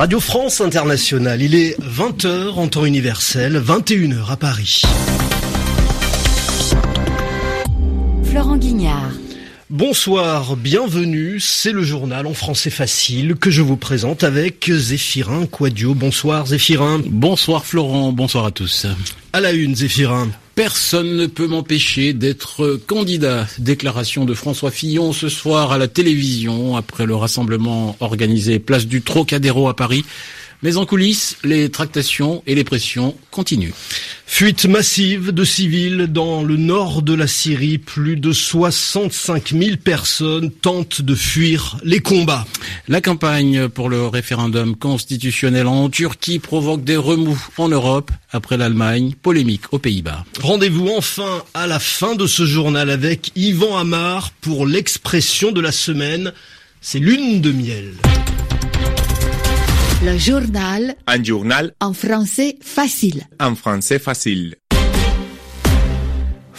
Radio France Internationale, il est 20h en temps universel, 21h à Paris. Florent Guignard. Bonsoir, bienvenue, c'est le journal en français facile que je vous présente avec Zéphirin Quadio. Bonsoir Zéphirin. Bonsoir Florent, bonsoir à tous. À la une Zéphirin. Personne ne peut m'empêcher d'être candidat. Déclaration de François Fillon ce soir à la télévision après le rassemblement organisé place du Trocadéro à Paris. Mais en coulisses, les tractations et les pressions continuent. Fuite massive de civils dans le nord de la Syrie. Plus de 65 000 personnes tentent de fuir les combats. La campagne pour le référendum constitutionnel en Turquie provoque des remous en Europe après l'Allemagne, polémique aux Pays-Bas. Rendez-vous enfin à la fin de ce journal avec Yvan Amar pour l'expression de la semaine. C'est lune de miel. Le journal. Un journal. En français facile. En français facile.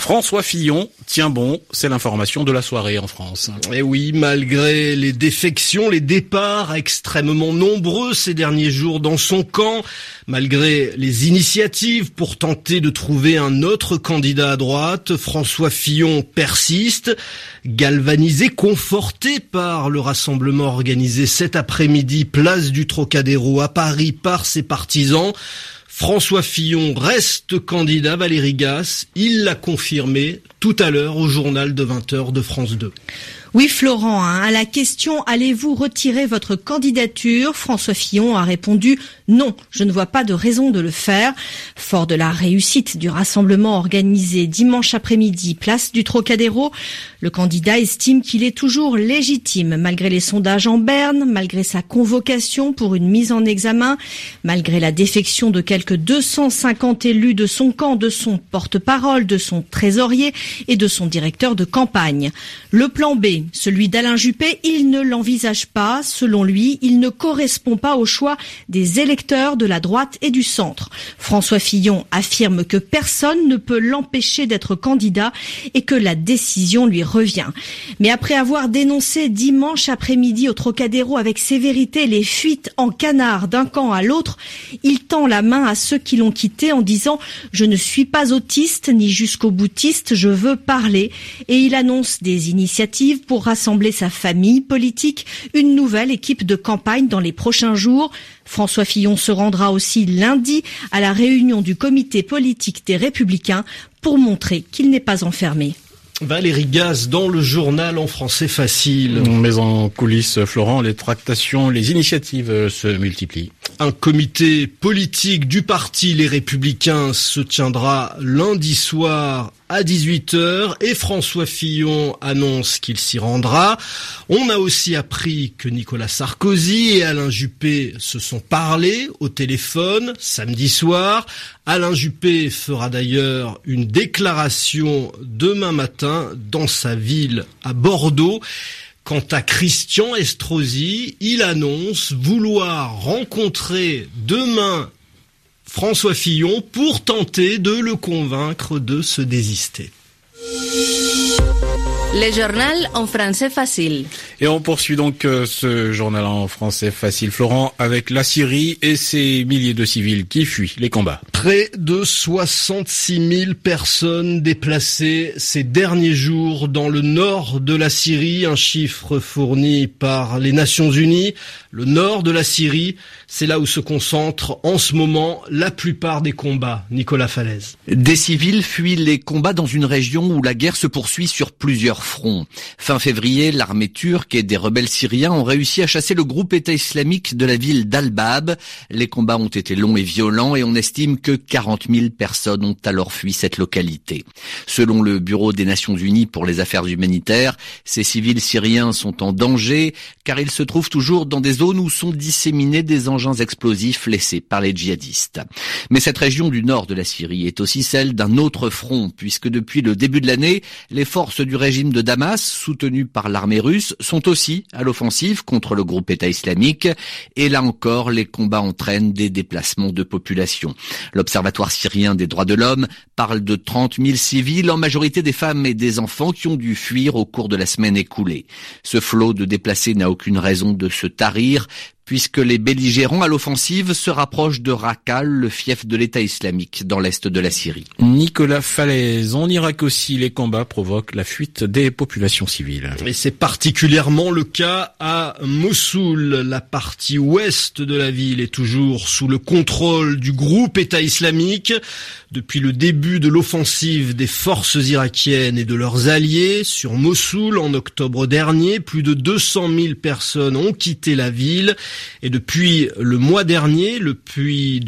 François Fillon tient bon, c'est l'information de la soirée en France. Et eh oui, malgré les défections, les départs extrêmement nombreux ces derniers jours dans son camp, malgré les initiatives pour tenter de trouver un autre candidat à droite, François Fillon persiste, galvanisé, conforté par le rassemblement organisé cet après-midi place du Trocadéro à Paris par ses partisans. François Fillon reste candidat, Valérie Gasse, il l'a confirmé tout à l'heure au journal de 20h de France 2. Oui, Florent, hein, à la question allez-vous retirer votre candidature? François Fillon a répondu non, je ne vois pas de raison de le faire. Fort de la réussite du rassemblement organisé dimanche après-midi, place du Trocadéro, le candidat estime qu'il est toujours légitime malgré les sondages en berne, malgré sa convocation pour une mise en examen, malgré la défection de quelques 250 élus de son camp, de son porte-parole, de son trésorier et de son directeur de campagne. Le plan B, celui d'Alain Juppé, il ne l'envisage pas. Selon lui, il ne correspond pas au choix des électeurs de la droite et du centre. François Fillon affirme que personne ne peut l'empêcher d'être candidat et que la décision lui revient. Mais après avoir dénoncé dimanche après-midi au Trocadéro avec sévérité les fuites en canard d'un camp à l'autre, il tend la main à ceux qui l'ont quitté en disant je ne suis pas autiste ni jusqu'au boutiste, je veux parler et il annonce des initiatives pour rassembler sa famille politique, une nouvelle équipe de campagne dans les prochains jours. François Fillon se rendra aussi lundi à la réunion du comité politique des Républicains pour montrer qu'il n'est pas enfermé. Valérie Gaz dans le journal en français facile. Mais en coulisses, Florent, les tractations, les initiatives se multiplient. Un comité politique du parti Les Républicains se tiendra lundi soir à 18h et François Fillon annonce qu'il s'y rendra. On a aussi appris que Nicolas Sarkozy et Alain Juppé se sont parlé au téléphone samedi soir. Alain Juppé fera d'ailleurs une déclaration demain matin dans sa ville à Bordeaux. Quant à Christian Estrosi, il annonce vouloir rencontrer demain François Fillon pour tenter de le convaincre de se désister. Le journal en français facile. Et on poursuit donc euh, ce journal en français facile, Florent, avec la Syrie et ses milliers de civils qui fuient les combats. Près de 66 000 personnes déplacées ces derniers jours dans le nord de la Syrie, un chiffre fourni par les Nations Unies. Le nord de la Syrie, c'est là où se concentrent en ce moment la plupart des combats. Nicolas Falaise. Des civils fuient les combats dans une région où la guerre se poursuit sur plusieurs front. Fin février, l'armée turque et des rebelles syriens ont réussi à chasser le groupe État islamique de la ville d'Al-Bab. Les combats ont été longs et violents et on estime que 40 000 personnes ont alors fui cette localité. Selon le Bureau des Nations Unies pour les affaires humanitaires, ces civils syriens sont en danger car ils se trouvent toujours dans des zones où sont disséminés des engins explosifs laissés par les djihadistes. Mais cette région du nord de la Syrie est aussi celle d'un autre front puisque depuis le début de l'année, les forces du régime de Damas, soutenu par l'armée russe, sont aussi à l'offensive contre le groupe État islamique. Et là encore, les combats entraînent des déplacements de population. L'Observatoire syrien des droits de l'homme parle de 30 000 civils, en majorité des femmes et des enfants qui ont dû fuir au cours de la semaine écoulée. Ce flot de déplacés n'a aucune raison de se tarir puisque les belligérants à l'offensive se rapprochent de Raqqa, le fief de l'État islamique dans l'est de la Syrie. Nicolas Falaise, en Irak aussi, les combats provoquent la fuite des populations civiles. Et c'est particulièrement le cas à Mossoul. La partie ouest de la ville est toujours sous le contrôle du groupe État islamique. Depuis le début de l'offensive des forces irakiennes et de leurs alliés sur Mossoul en octobre dernier, plus de 200 000 personnes ont quitté la ville. Et depuis le mois dernier, depuis,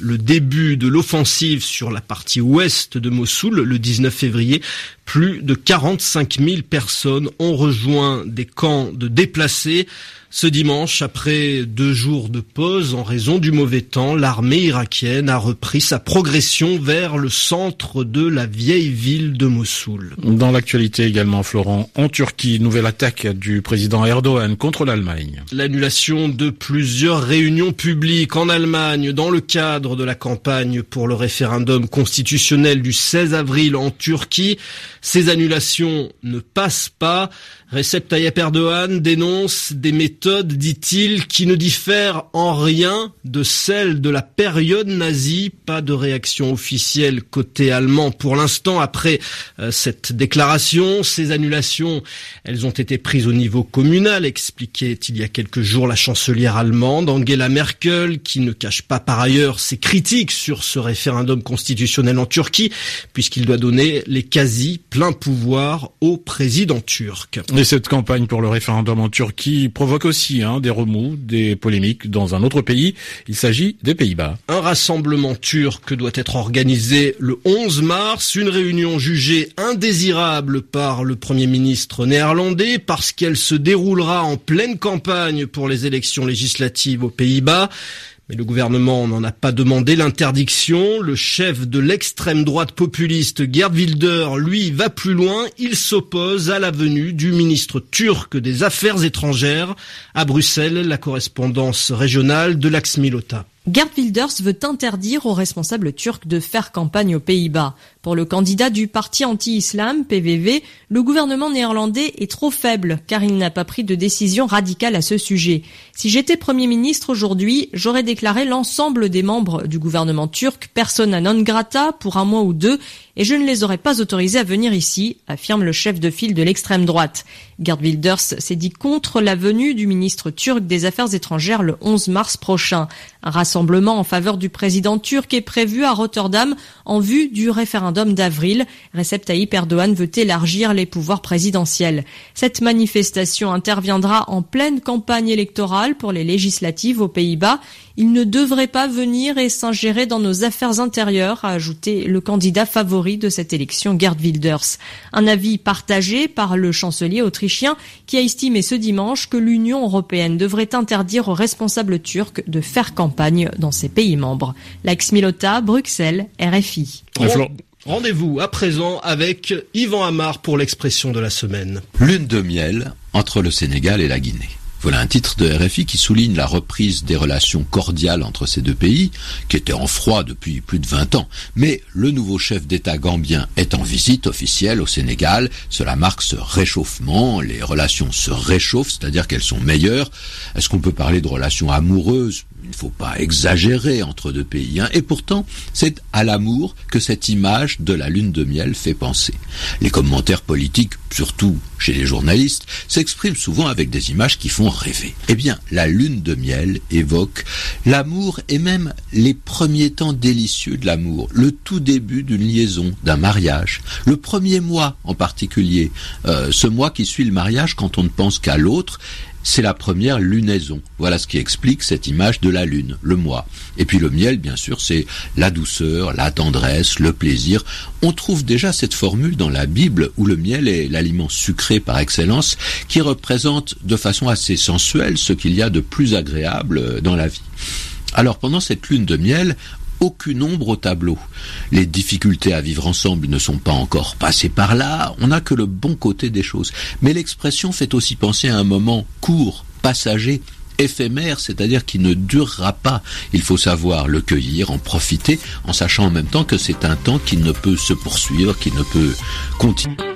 le début de l'offensive sur la partie ouest de Mossoul, le 19 février, plus de 45 000 personnes ont rejoint des camps de déplacés. Ce dimanche, après deux jours de pause en raison du mauvais temps, l'armée irakienne a repris sa progression vers le centre de la vieille ville de Mossoul. Dans l'actualité également, Florent, en Turquie, nouvelle attaque du président Erdogan contre l'Allemagne. L'annulation de plusieurs réunions publiques en Allemagne dans le cadre de la campagne pour le référendum constitutionnel du 16 avril en Turquie. Ces annulations ne passent pas. Recep Tayyip Erdogan dénonce des méthodes, dit-il, qui ne diffèrent en rien de celles de la période nazie. Pas de réaction officielle côté allemand pour l'instant après euh, cette déclaration. Ces annulations, elles ont été prises au niveau communal, expliquait il y a quelques jours la chancelière allemande Angela Merkel, qui ne cache pas par ailleurs ses critiques sur ce référendum constitutionnel en Turquie, puisqu'il doit donner les quasi pleins pouvoirs au président turc. Et cette campagne pour le référendum en Turquie provoque aussi hein, des remous, des polémiques dans un autre pays. Il s'agit des Pays-Bas. Un rassemblement turc doit être organisé le 11 mars, une réunion jugée indésirable par le Premier ministre néerlandais parce qu'elle se déroulera en pleine campagne pour les élections législatives aux Pays-Bas. Mais le gouvernement n'en a pas demandé l'interdiction. Le chef de l'extrême droite populiste Gerd Wilder, lui, va plus loin. Il s'oppose à la venue du ministre turc des Affaires étrangères à Bruxelles, la correspondance régionale de l'Axmilota. Gerd Wilders veut interdire aux responsables turcs de faire campagne aux Pays-Bas. Pour le candidat du parti anti-islam, PVV, le gouvernement néerlandais est trop faible car il n'a pas pris de décision radicale à ce sujet. Si j'étais Premier ministre aujourd'hui, j'aurais déclaré l'ensemble des membres du gouvernement turc persona non grata pour un mois ou deux et je ne les aurais pas autorisés à venir ici, affirme le chef de file de l'extrême droite. Gerd Wilders s'est dit contre la venue du ministre turc des Affaires étrangères le 11 mars prochain. Un rassemblement en faveur du président turc est prévu à Rotterdam en vue du référendum d'avril. Recep Tayyip Erdogan veut élargir les pouvoirs présidentiels. Cette manifestation interviendra en pleine campagne électorale pour les législatives aux Pays-Bas. Il ne devrait pas venir et s'ingérer dans nos affaires intérieures, a ajouté le candidat favori de cette élection, Gerd Wilders. Un avis partagé par le chancelier autrichien qui a estimé ce dimanche que l'Union européenne devrait interdire aux responsables turcs de faire campagne dans ses pays membres. Lax Milota, Bruxelles, RFI. Rendez-vous à présent avec Yvan Amar pour l'expression de la semaine. Lune de miel entre le Sénégal et la Guinée. Voilà un titre de RFI qui souligne la reprise des relations cordiales entre ces deux pays, qui étaient en froid depuis plus de 20 ans. Mais le nouveau chef d'État gambien est en visite officielle au Sénégal. Cela marque ce réchauffement. Les relations se réchauffent, c'est-à-dire qu'elles sont meilleures. Est-ce qu'on peut parler de relations amoureuses il ne faut pas exagérer entre deux pays. Hein. Et pourtant, c'est à l'amour que cette image de la lune de miel fait penser. Les commentaires politiques, surtout chez les journalistes, s'expriment souvent avec des images qui font rêver. Eh bien, la lune de miel évoque l'amour et même les premiers temps délicieux de l'amour, le tout début d'une liaison, d'un mariage, le premier mois en particulier, euh, ce mois qui suit le mariage quand on ne pense qu'à l'autre, c'est la première lunaison. Voilà ce qui explique cette image de la lune, le mois. Et puis le miel, bien sûr, c'est la douceur, la tendresse, le plaisir. On trouve déjà cette formule dans la Bible où le miel est l'aliment sucré par excellence qui représente de façon assez sensuelle ce qu'il y a de plus agréable dans la vie. Alors pendant cette lune de miel, aucune ombre au tableau. Les difficultés à vivre ensemble ne sont pas encore passées par là, on n'a que le bon côté des choses. Mais l'expression fait aussi penser à un moment court, passager, éphémère, c'est-à-dire qui ne durera pas. Il faut savoir le cueillir, en profiter, en sachant en même temps que c'est un temps qui ne peut se poursuivre, qui ne peut continuer.